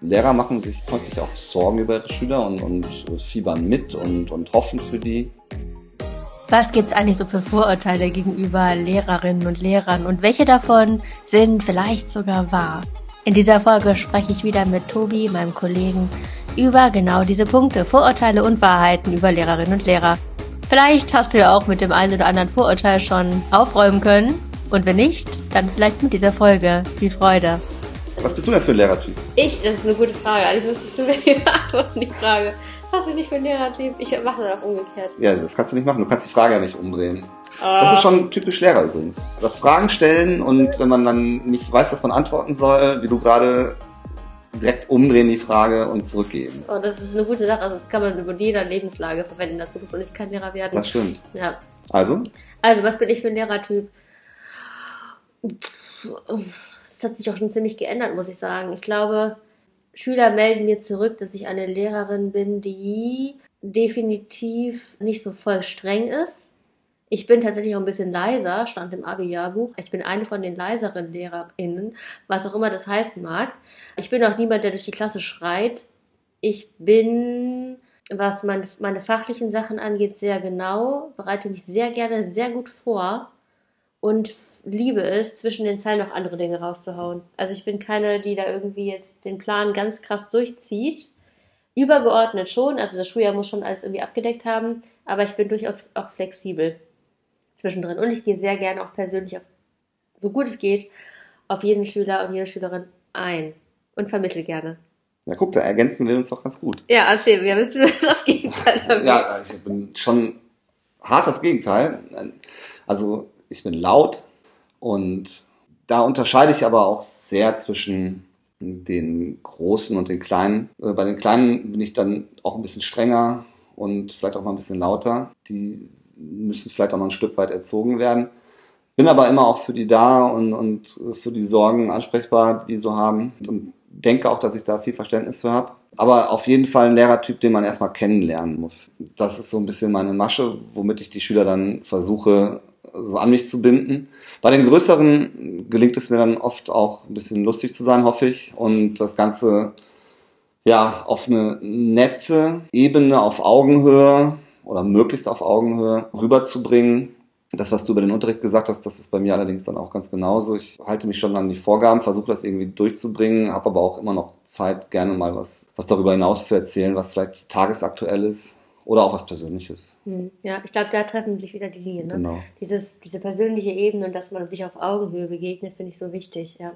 Lehrer machen sich häufig auch Sorgen über ihre Schüler und, und fiebern mit und, und hoffen für die. Was gibt's eigentlich so für Vorurteile gegenüber Lehrerinnen und Lehrern und welche davon sind vielleicht sogar wahr? In dieser Folge spreche ich wieder mit Tobi, meinem Kollegen, über genau diese Punkte, Vorurteile und Wahrheiten über Lehrerinnen und Lehrer. Vielleicht hast du ja auch mit dem einen oder anderen Vorurteil schon aufräumen können. Und wenn nicht, dann vielleicht mit dieser Folge. Viel Freude. Was bist du denn für ein Lehrertyp? Ich, das ist eine gute Frage. Eigentlich müsstest du mir beantworten, die Frage. Was bin ich für ein Lehrertyp? Ich mache das auch umgekehrt. Ja, das kannst du nicht machen. Du kannst die Frage ja nicht umdrehen. Ah. Das ist schon typisch Lehrer übrigens. Das Fragen stellen und wenn man dann nicht weiß, was man antworten soll, wie du gerade direkt umdrehen die Frage und zurückgeben. Oh, das ist eine gute Sache. Also das kann man in jeder Lebenslage verwenden. Dazu muss man nicht kein Lehrer werden. Das stimmt. Ja. Also? Also, was bin ich für ein Lehrertyp? Es hat sich auch schon ziemlich geändert, muss ich sagen. Ich glaube, Schüler melden mir zurück, dass ich eine Lehrerin bin, die definitiv nicht so voll streng ist. Ich bin tatsächlich auch ein bisschen leiser, stand im Abi-Jahrbuch. Ich bin eine von den leiseren LehrerInnen, was auch immer das heißen mag. Ich bin auch niemand, der durch die Klasse schreit. Ich bin, was meine, meine fachlichen Sachen angeht, sehr genau, bereite mich sehr gerne sehr gut vor und liebe es, zwischen den Zeilen noch andere Dinge rauszuhauen. Also ich bin keine, die da irgendwie jetzt den Plan ganz krass durchzieht. Übergeordnet schon, also das Schuljahr muss schon alles irgendwie abgedeckt haben, aber ich bin durchaus auch flexibel zwischendrin. Und ich gehe sehr gerne auch persönlich, auf, so gut es geht, auf jeden Schüler und jede Schülerin ein und vermittle gerne. Ja, guck, da ergänzen wir uns doch ganz gut. Ja, erzähl mir, bist du das Gegenteil? ja, ich bin schon hart das Gegenteil. Also ich bin laut und da unterscheide ich aber auch sehr zwischen den Großen und den Kleinen. Äh, bei den Kleinen bin ich dann auch ein bisschen strenger und vielleicht auch mal ein bisschen lauter. Die müssen vielleicht auch mal ein Stück weit erzogen werden. Bin aber immer auch für die da und, und für die Sorgen ansprechbar, die so haben. Und denke auch, dass ich da viel Verständnis für habe. Aber auf jeden Fall ein Lehrertyp, den man erstmal kennenlernen muss. Das ist so ein bisschen meine Masche, womit ich die Schüler dann versuche, so an mich zu binden. Bei den größeren gelingt es mir dann oft auch ein bisschen lustig zu sein, hoffe ich. Und das Ganze ja auf eine nette Ebene, auf Augenhöhe oder möglichst auf Augenhöhe rüberzubringen. Das, was du über den Unterricht gesagt hast, das ist bei mir allerdings dann auch ganz genauso. Ich halte mich schon an die Vorgaben, versuche das irgendwie durchzubringen, habe aber auch immer noch Zeit, gerne mal was, was darüber hinaus zu erzählen, was vielleicht tagesaktuell ist oder auch was Persönliches. Hm, ja, ich glaube, da treffen sich wieder die Linien. Ne? Genau. Dieses, diese persönliche Ebene und dass man sich auf Augenhöhe begegnet, finde ich so wichtig. Ja.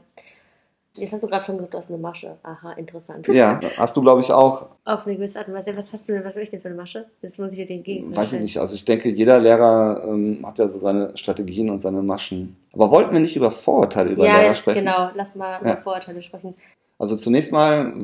Jetzt hast du gerade schon gesagt, du hast eine Masche. Aha, interessant. Ja, hast du, glaube ich, auch. Auf eine gewisse Art und Weise. Was hast du denn, was soll ich denn für eine Masche? Jetzt muss ich dir den Gegenstand Weiß ich nicht. Also ich denke, jeder Lehrer ähm, hat ja so seine Strategien und seine Maschen. Aber wollten wir nicht über Vorurteile über ja, Lehrer sprechen? genau. Lass mal ja. über Vorurteile sprechen. Also zunächst mal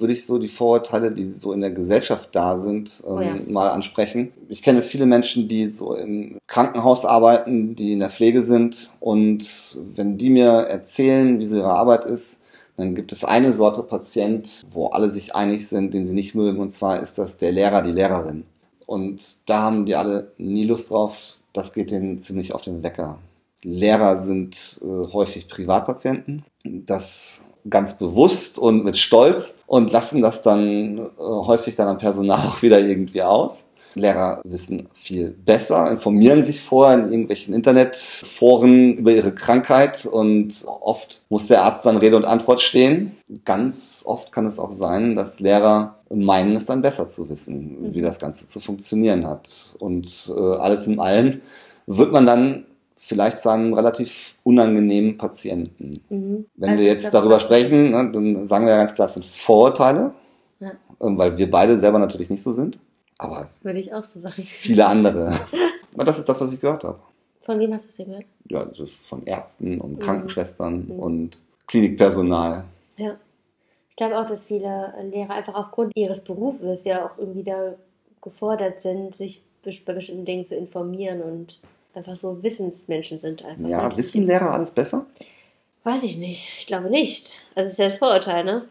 würde ich so die Vorurteile, die so in der Gesellschaft da sind, ähm, oh ja. mal ansprechen. Ich kenne viele Menschen, die so im Krankenhaus arbeiten, die in der Pflege sind und wenn die mir erzählen, wie so ihre Arbeit ist, dann gibt es eine Sorte Patient, wo alle sich einig sind, den sie nicht mögen, und zwar ist das der Lehrer, die Lehrerin. Und da haben die alle nie Lust drauf. Das geht denen ziemlich auf den Wecker. Lehrer sind äh, häufig Privatpatienten. Das ganz bewusst und mit Stolz und lassen das dann äh, häufig dann am Personal auch wieder irgendwie aus. Lehrer wissen viel besser, informieren sich vorher in irgendwelchen Internetforen über ihre Krankheit und oft muss der Arzt dann Rede und Antwort stehen. Ganz oft kann es auch sein, dass Lehrer meinen es dann besser zu wissen, wie das Ganze zu funktionieren hat. Und äh, alles in allem wird man dann vielleicht zu einem relativ unangenehmen Patienten. Mhm. Wenn also wir jetzt darüber sprechen, ne, dann sagen wir ja ganz klar, es sind Vorurteile, ja. Ähm, weil wir beide selber natürlich nicht so sind. Aber würde ich auch so sagen. Viele andere. Aber das ist das, was ich gehört habe. Von wem hast du es gehört? Ja, also von Ärzten und mhm. Krankenschwestern mhm. und Klinikpersonal. Ja. Ich glaube auch, dass viele Lehrer einfach aufgrund ihres Berufes ja auch irgendwie da gefordert sind, sich bei bestimmten Dingen zu informieren und einfach so Wissensmenschen sind einfach. Ja, wissen Lehrer alles besser? Weiß ich nicht. Ich glaube nicht. Also es ist ja das Vorurteil, ne?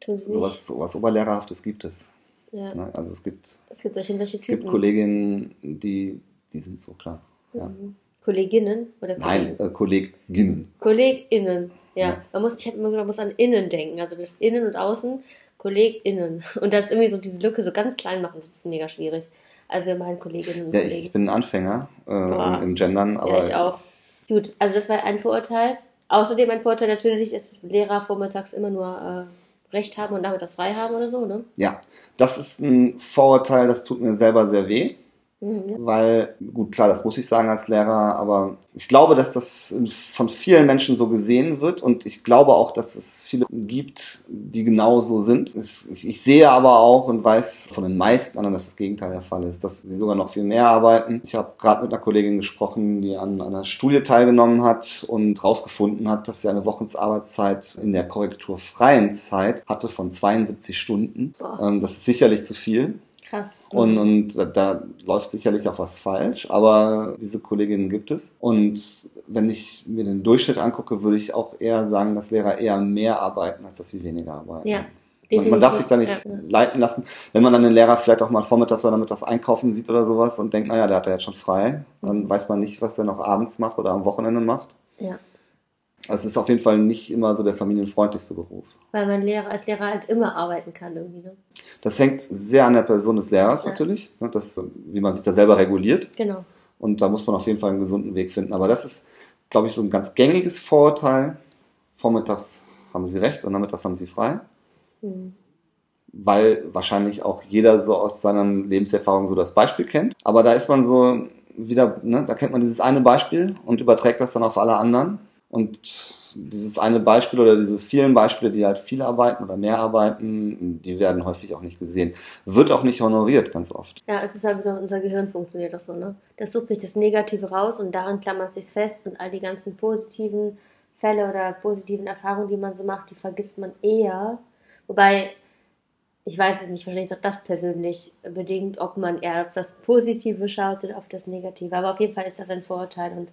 Tun sie sowas, nicht. sowas Oberlehrerhaftes gibt es. Ja. Ne? Also es gibt, es gibt solche, solche es gibt Kolleginnen, die, die sind so klar. Ja. Mhm. Kolleginnen oder Kollegen? Nein, äh, Kolleginnen. Kolleginnen, Ja, ja. man muss, ich hab, man muss an innen denken, also das Innen und Außen, KollegInnen. Und das irgendwie so diese Lücke so ganz klein machen, das ist mega schwierig. Also meinen Kolleginnen und ja, Kollegen. Ich bin ein Anfänger äh, im, im Gendern, aber. Ja, ich auch. Gut, also das war ein Vorurteil. Außerdem ein Vorteil natürlich ist, Lehrer vormittags immer nur äh, Recht haben und damit das frei haben oder so, ne? Ja, das ist ein Vorurteil, das tut mir selber sehr weh. Mhm, Weil, gut, klar, das muss ich sagen als Lehrer, aber ich glaube, dass das von vielen Menschen so gesehen wird und ich glaube auch, dass es viele gibt, die genau so sind. Ich sehe aber auch und weiß von den meisten anderen, dass das Gegenteil der Fall ist, dass sie sogar noch viel mehr arbeiten. Ich habe gerade mit einer Kollegin gesprochen, die an einer Studie teilgenommen hat und herausgefunden hat, dass sie eine Wochensarbeitszeit in der korrekturfreien Zeit hatte von 72 Stunden. Boah. Das ist sicherlich zu viel. Krass. Und, und da, da läuft sicherlich auch was falsch, aber diese Kolleginnen gibt es. Und wenn ich mir den Durchschnitt angucke, würde ich auch eher sagen, dass Lehrer eher mehr arbeiten, als dass sie weniger arbeiten. Ja. Man, man darf sich da nicht ja. leiten lassen. Wenn man dann den Lehrer vielleicht auch mal vormittags oder mittags einkaufen sieht oder sowas und denkt, naja, der hat ja jetzt schon frei, dann mhm. weiß man nicht, was er noch abends macht oder am Wochenende macht. Ja. Also es ist auf jeden Fall nicht immer so der familienfreundlichste Beruf. Weil man Lehrer, als Lehrer halt immer arbeiten kann irgendwie, ne? Das hängt sehr an der Person des Lehrers ja. natürlich, ne? das, wie man sich da selber reguliert. Genau. Und da muss man auf jeden Fall einen gesunden Weg finden. Aber das ist, glaube ich, so ein ganz gängiges Vorurteil. Vormittags haben sie recht und nachmittags haben sie frei. Mhm. Weil wahrscheinlich auch jeder so aus seiner Lebenserfahrung so das Beispiel kennt. Aber da ist man so wieder, ne, da kennt man dieses eine Beispiel und überträgt das dann auf alle anderen. Und dieses eine Beispiel oder diese vielen Beispiele, die halt viel arbeiten oder mehr arbeiten, die werden häufig auch nicht gesehen. Wird auch nicht honoriert, ganz oft. Ja, es ist halt so, unser Gehirn funktioniert auch so, ne? Das sucht sich das Negative raus und daran klammert sich fest und all die ganzen positiven Fälle oder positiven Erfahrungen, die man so macht, die vergisst man eher. Wobei, ich weiß es nicht, wahrscheinlich ist auch das persönlich bedingt, ob man eher auf das Positive schaut oder auf das Negative. Aber auf jeden Fall ist das ein Vorurteil und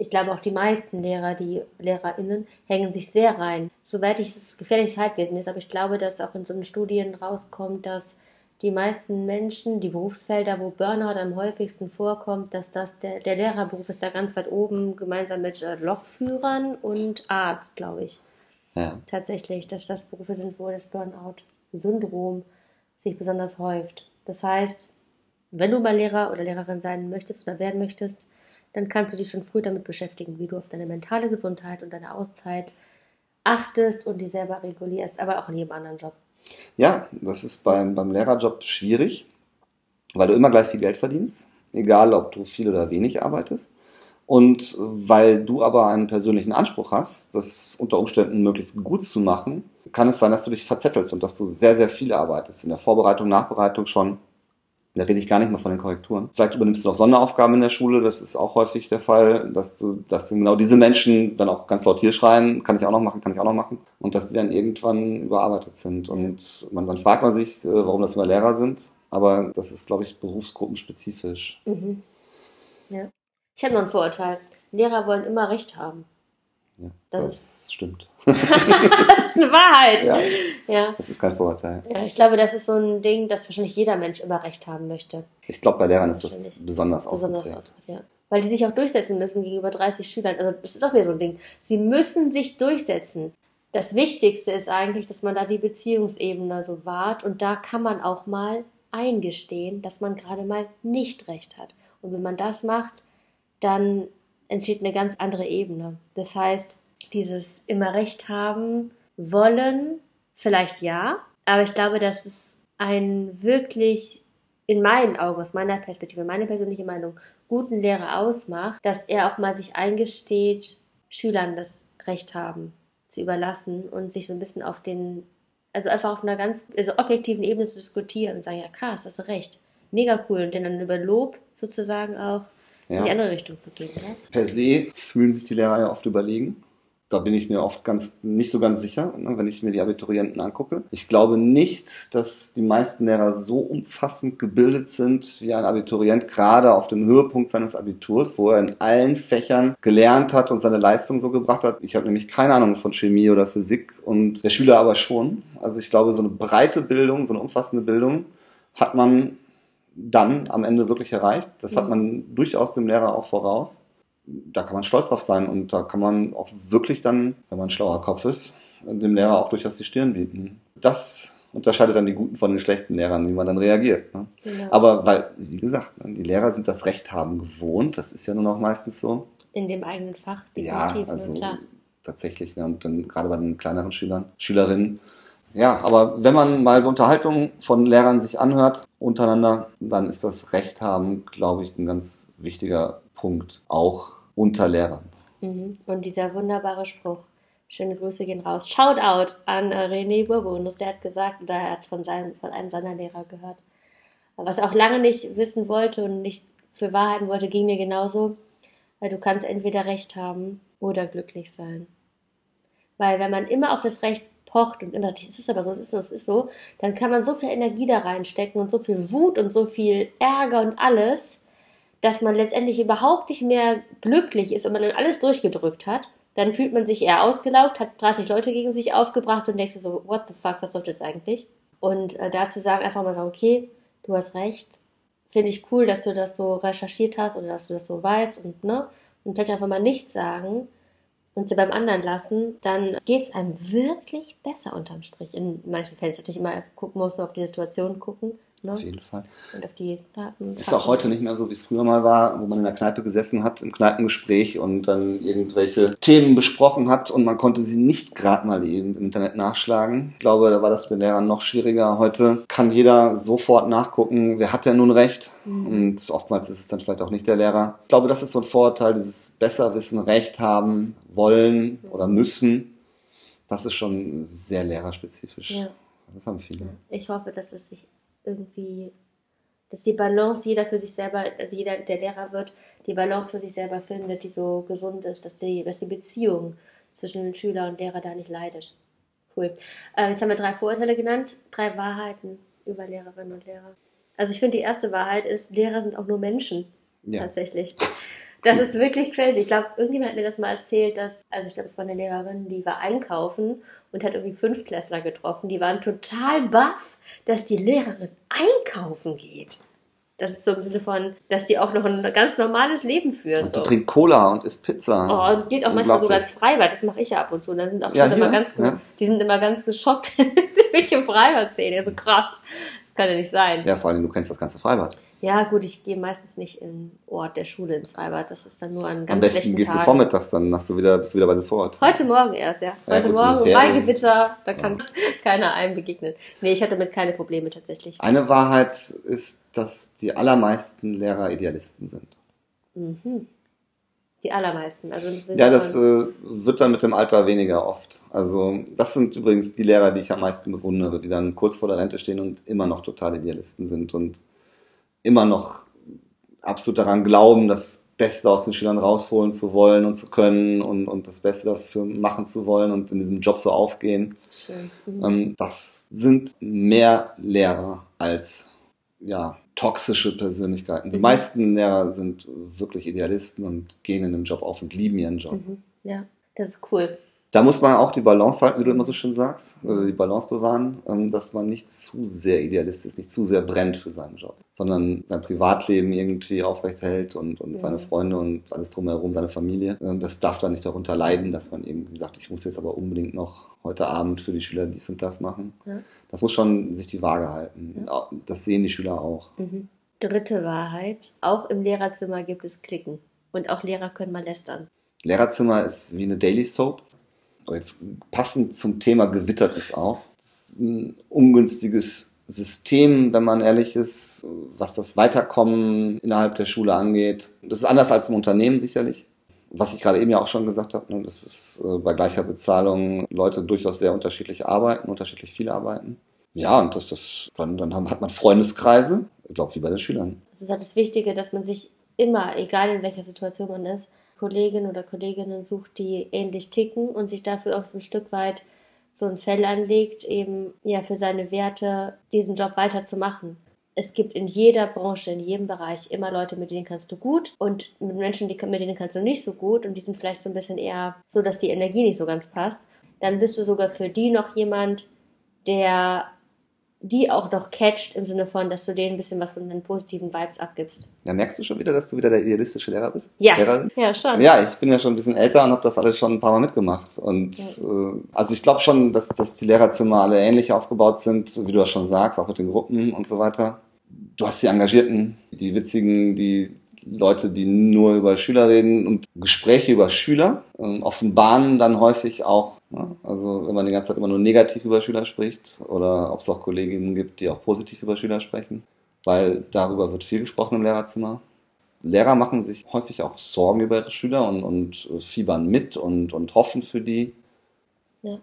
ich glaube auch die meisten Lehrer, die LehrerInnen, hängen sich sehr rein. Soweit ich es gefährliches Halbwesen ist, aber ich glaube, dass auch in so einen Studien rauskommt, dass die meisten Menschen, die Berufsfelder, wo Burnout am häufigsten vorkommt, dass das der, der Lehrerberuf ist da ganz weit oben, gemeinsam mit äh, Lokführern und Arzt, glaube ich. Ja. Tatsächlich, dass das Berufe sind, wo das Burnout-Syndrom sich besonders häuft. Das heißt, wenn du mal Lehrer oder Lehrerin sein möchtest oder werden möchtest, dann kannst du dich schon früh damit beschäftigen, wie du auf deine mentale Gesundheit und deine Auszeit achtest und die selber regulierst, aber auch in jedem anderen Job. Ja, das ist beim, beim Lehrerjob schwierig, weil du immer gleich viel Geld verdienst, egal ob du viel oder wenig arbeitest. Und weil du aber einen persönlichen Anspruch hast, das unter Umständen möglichst gut zu machen, kann es sein, dass du dich verzettelst und dass du sehr, sehr viel arbeitest. In der Vorbereitung, Nachbereitung schon da rede ich gar nicht mal von den Korrekturen. Vielleicht übernimmst du noch Sonderaufgaben in der Schule, das ist auch häufig der Fall, dass du, dass genau diese Menschen dann auch ganz laut hier schreien, kann ich auch noch machen, kann ich auch noch machen. Und dass die dann irgendwann überarbeitet sind. Und man, dann fragt man sich, äh, warum das immer Lehrer sind. Aber das ist, glaube ich, berufsgruppenspezifisch. Mhm. Ja. Ich habe noch ein Vorurteil. Lehrer wollen immer Recht haben. Ja, das, das stimmt. das ist eine Wahrheit. Ja, ja. Das ist kein Vorurteil. Ja, ich glaube, das ist so ein Ding, dass wahrscheinlich jeder Mensch immer Recht haben möchte. Ich glaube, bei Lehrern ist das besonders ausgeprägt. Besonders ausgeprägt, ja. Weil die sich auch durchsetzen müssen gegenüber 30 Schülern. Also, das ist auch wieder so ein Ding. Sie müssen sich durchsetzen. Das Wichtigste ist eigentlich, dass man da die Beziehungsebene so wahrt und da kann man auch mal eingestehen, dass man gerade mal nicht recht hat. Und wenn man das macht, dann entsteht eine ganz andere Ebene. Das heißt, dieses immer Recht haben wollen, vielleicht ja, aber ich glaube, dass es ein wirklich in meinen Augen, aus meiner Perspektive, meine persönliche Meinung, guten Lehrer ausmacht, dass er auch mal sich eingesteht, Schülern das Recht haben zu überlassen und sich so ein bisschen auf den, also einfach auf einer ganz also objektiven Ebene zu diskutieren und sagen, ja krass, hast du recht, mega cool und dann über Lob sozusagen auch ja. in die andere Richtung zu gehen. Ja? Per se fühlen sich die Lehrer ja oft überlegen. Da bin ich mir oft ganz nicht so ganz sicher, ne, wenn ich mir die Abiturienten angucke. Ich glaube nicht, dass die meisten Lehrer so umfassend gebildet sind wie ein Abiturient, gerade auf dem Höhepunkt seines Abiturs, wo er in allen Fächern gelernt hat und seine Leistung so gebracht hat. Ich habe nämlich keine Ahnung von Chemie oder Physik und der Schüler aber schon. Also ich glaube, so eine breite Bildung, so eine umfassende Bildung hat man dann am Ende wirklich erreicht. Das hat man durchaus dem Lehrer auch voraus. da kann man stolz drauf sein und da kann man auch wirklich dann, wenn man ein schlauer Kopf ist, dem Lehrer auch durchaus die Stirn bieten. Das unterscheidet dann die guten von den schlechten Lehrern, wie man dann reagiert. Ne? Genau. Aber weil, wie gesagt, ne, die Lehrer sind das Recht haben gewohnt, das ist ja nun auch meistens so. In dem eigenen Fach, definitiv, ja, also klar. tatsächlich. Ne? Und dann gerade bei den kleineren Schülern, Schülerinnen. Ja, aber wenn man mal so Unterhaltungen von Lehrern sich anhört untereinander, dann ist das Recht haben, glaube ich, ein ganz wichtiger Punkt, auch unter Lehrern. Mhm. Und dieser wunderbare Spruch, Schöne Grüße gehen raus. Shoutout an äh, René Bourbonus. Der hat gesagt, oder er hat von, seinem, von einem seiner Lehrer gehört. Was er auch lange nicht wissen wollte und nicht für Wahrheiten wollte, ging mir genauso. Weil du kannst entweder Recht haben oder glücklich sein. Weil wenn man immer auf das Recht pocht und immer, es ist aber so, es ist so, es ist so, dann kann man so viel Energie da reinstecken und so viel Wut und so viel Ärger und alles, dass man letztendlich überhaupt nicht mehr glücklich ist und man dann alles durchgedrückt hat dann fühlt man sich eher ausgelaugt, hat 30 Leute gegen sich aufgebracht und denkst so, what the fuck, was soll das eigentlich? Und äh, dazu sagen, einfach mal sagen, okay, du hast recht, finde ich cool, dass du das so recherchiert hast oder dass du das so weißt und ne, und vielleicht einfach mal nichts sagen und sie beim anderen lassen, dann geht es einem wirklich besser unterm Strich. In manchen Fällen natürlich immer gucken muss, auf die Situation gucken. Ne? Auf jeden Fall. Und auf die Daten. Ist auch heute nicht mehr so, wie es früher mal war, wo man in der Kneipe gesessen hat, im Kneipengespräch und dann irgendwelche Themen besprochen hat und man konnte sie nicht gerade mal eben im Internet nachschlagen. Ich glaube, da war das für den Lehrern noch schwieriger. Heute kann jeder sofort nachgucken, wer hat denn nun recht. Mhm. Und oftmals ist es dann vielleicht auch nicht der Lehrer. Ich glaube, das ist so ein Vorteil, dieses Besserwissen, Recht haben, wollen oder müssen. Das ist schon sehr lehrerspezifisch. Ja. Das haben viele. Ich hoffe, dass es sich irgendwie, dass die Balance jeder für sich selber, also jeder, der Lehrer wird, die Balance für sich selber findet, die so gesund ist, dass die, dass die Beziehung zwischen Schüler und Lehrer da nicht leidet. Cool. Äh, jetzt haben wir drei Vorurteile genannt, drei Wahrheiten über Lehrerinnen und Lehrer. Also ich finde, die erste Wahrheit ist, Lehrer sind auch nur Menschen. Ja. Tatsächlich. Das ist wirklich crazy. Ich glaube, irgendjemand hat mir das mal erzählt, dass, also ich glaube, es war eine Lehrerin, die war einkaufen und hat irgendwie Fünftklässler getroffen. Die waren total baff, dass die Lehrerin einkaufen geht. Das ist so im Sinne von, dass die auch noch ein ganz normales Leben führen. Und so. trinkt Cola und isst Pizza. Oh, und geht auch manchmal sogar ins Freibad. Das mache ich ja ab und zu. Und dann sind auch ja, immer ganz, ja. die sind immer ganz geschockt, wenn sie mich im Freibad sehen. Ja, so krass. Das kann ja nicht sein. Ja, vor allem, du kennst das ganze Freibad. Ja, gut, ich gehe meistens nicht im Ort der Schule ins Freibad. Das ist dann nur an ganz Am besten gehst Tagen. du vormittags, dann hast du wieder, bist du wieder bei dem Vorort. Heute Morgen erst, ja. Heute ja, Morgen, bei Gewitter, da kann ja. keiner einem begegnen. Nee, ich hatte damit keine Probleme tatsächlich. Eine Wahrheit ist, dass die allermeisten Lehrer Idealisten sind. Mhm. Die allermeisten. Also ja, das äh, wird dann mit dem Alter weniger oft. Also das sind übrigens die Lehrer, die ich am meisten bewundere, die dann kurz vor der Rente stehen und immer noch total Idealisten sind und immer noch absolut daran glauben, das Beste aus den Schülern rausholen zu wollen und zu können und, und das Beste dafür machen zu wollen und in diesem Job so aufgehen. Mhm. Ähm, das sind mehr Lehrer als ja, toxische Persönlichkeiten. Die mhm. meisten Lehrer sind wirklich Idealisten und gehen in den Job auf und lieben ihren Job. Mhm. Ja, das ist cool da muss man auch die Balance halten, wie du immer so schön sagst, oder die Balance bewahren, ähm, dass man nicht zu sehr idealistisch, nicht zu sehr brennt für seinen Job, sondern sein Privatleben irgendwie aufrechterhält und, und ja. seine Freunde und alles drumherum, seine Familie. Ähm, das darf dann nicht darunter leiden, dass man irgendwie sagt, ich muss jetzt aber unbedingt noch heute Abend für die Schüler dies und das machen. Ja. Das muss schon sich die Waage halten. Ja. Das sehen die Schüler auch. Mhm. Dritte Wahrheit, auch im Lehrerzimmer gibt es Klicken. Und auch Lehrer können mal lästern. Lehrerzimmer ist wie eine Daily Soap jetzt passend zum Thema gewittert ist auch. Das ist ein ungünstiges System, wenn man ehrlich ist, was das Weiterkommen innerhalb der Schule angeht. Das ist anders als im Unternehmen sicherlich. Was ich gerade eben ja auch schon gesagt habe, ne, das ist äh, bei gleicher Bezahlung Leute durchaus sehr unterschiedlich arbeiten, unterschiedlich viel arbeiten. Ja, und das ist, dann, dann hat man Freundeskreise, ich glaube, wie bei den Schülern. Das ist halt das Wichtige, dass man sich immer, egal in welcher Situation man ist, Kollegin oder Kolleginnen sucht, die ähnlich ticken und sich dafür auch so ein Stück weit so ein Fell anlegt, eben ja für seine Werte diesen Job weiterzumachen. Es gibt in jeder Branche, in jedem Bereich immer Leute, mit denen kannst du gut und mit Menschen, die, mit denen kannst du nicht so gut und die sind vielleicht so ein bisschen eher so, dass die Energie nicht so ganz passt. Dann bist du sogar für die noch jemand, der die auch noch catcht im Sinne von, dass du denen ein bisschen was von den positiven Vibes abgibst. Ja, merkst du schon wieder, dass du wieder der idealistische Lehrer bist? Ja, Lehrerin? ja schon. Ja, ich bin ja schon ein bisschen älter und habe das alles schon ein paar Mal mitgemacht. Und ja. äh, also ich glaube schon, dass, dass die Lehrerzimmer alle ähnlich aufgebaut sind, wie du das schon sagst, auch mit den Gruppen und so weiter. Du hast die Engagierten, die Witzigen, die Leute, die nur über Schüler reden und Gespräche über Schüler ähm, offenbaren dann häufig auch, ne? also wenn man die ganze Zeit immer nur negativ über Schüler spricht oder ob es auch Kolleginnen gibt, die auch positiv über Schüler sprechen, weil darüber wird viel gesprochen im Lehrerzimmer. Lehrer machen sich häufig auch Sorgen über ihre Schüler und, und fiebern mit und, und hoffen für die. Ja.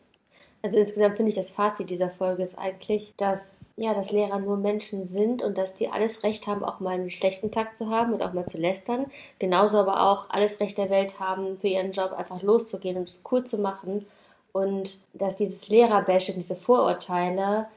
Also insgesamt finde ich das Fazit dieser Folge ist eigentlich, dass ja, dass Lehrer nur Menschen sind und dass die alles Recht haben, auch mal einen schlechten Tag zu haben und auch mal zu lästern. Genauso aber auch alles Recht der Welt haben, für ihren Job einfach loszugehen und es cool zu machen. Und dass dieses Lehrerbashing, diese Vorurteile,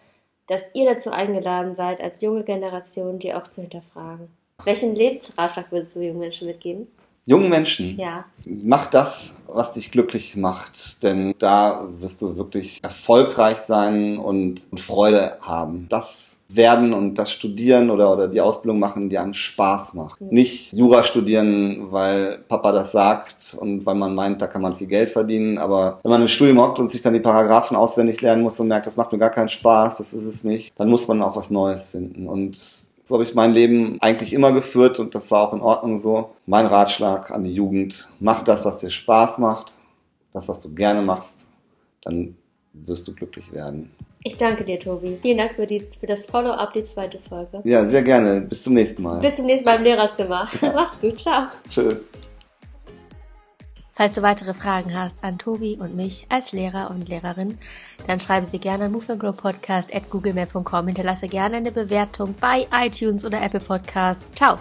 dass ihr dazu eingeladen seid, als junge Generation, die auch zu hinterfragen. Welchen Lebensratschlag würdest du jungen Menschen mitgeben? Jungen Menschen, ja. mach das, was dich glücklich macht, denn da wirst du wirklich erfolgreich sein und Freude haben. Das werden und das Studieren oder, oder die Ausbildung machen, die einem Spaß macht. Mhm. Nicht Jura studieren, weil Papa das sagt und weil man meint, da kann man viel Geld verdienen, aber wenn man im Studium hockt und sich dann die Paragraphen auswendig lernen muss und merkt, das macht mir gar keinen Spaß, das ist es nicht, dann muss man auch was Neues finden und so habe ich mein Leben eigentlich immer geführt und das war auch in Ordnung so. Mein Ratschlag an die Jugend, mach das, was dir Spaß macht, das, was du gerne machst, dann wirst du glücklich werden. Ich danke dir, Tobi. Vielen Dank für, die, für das Follow-up, die zweite Folge. Ja, sehr gerne. Bis zum nächsten Mal. Bis zum nächsten Mal im Lehrerzimmer. Mach's gut. Ciao. Tschüss. Falls du weitere Fragen hast an Tobi und mich als Lehrer und Lehrerin, dann schreibe sie gerne an moveandgrowpodcast at googlemail.com. Hinterlasse gerne eine Bewertung bei iTunes oder Apple Podcast. Ciao!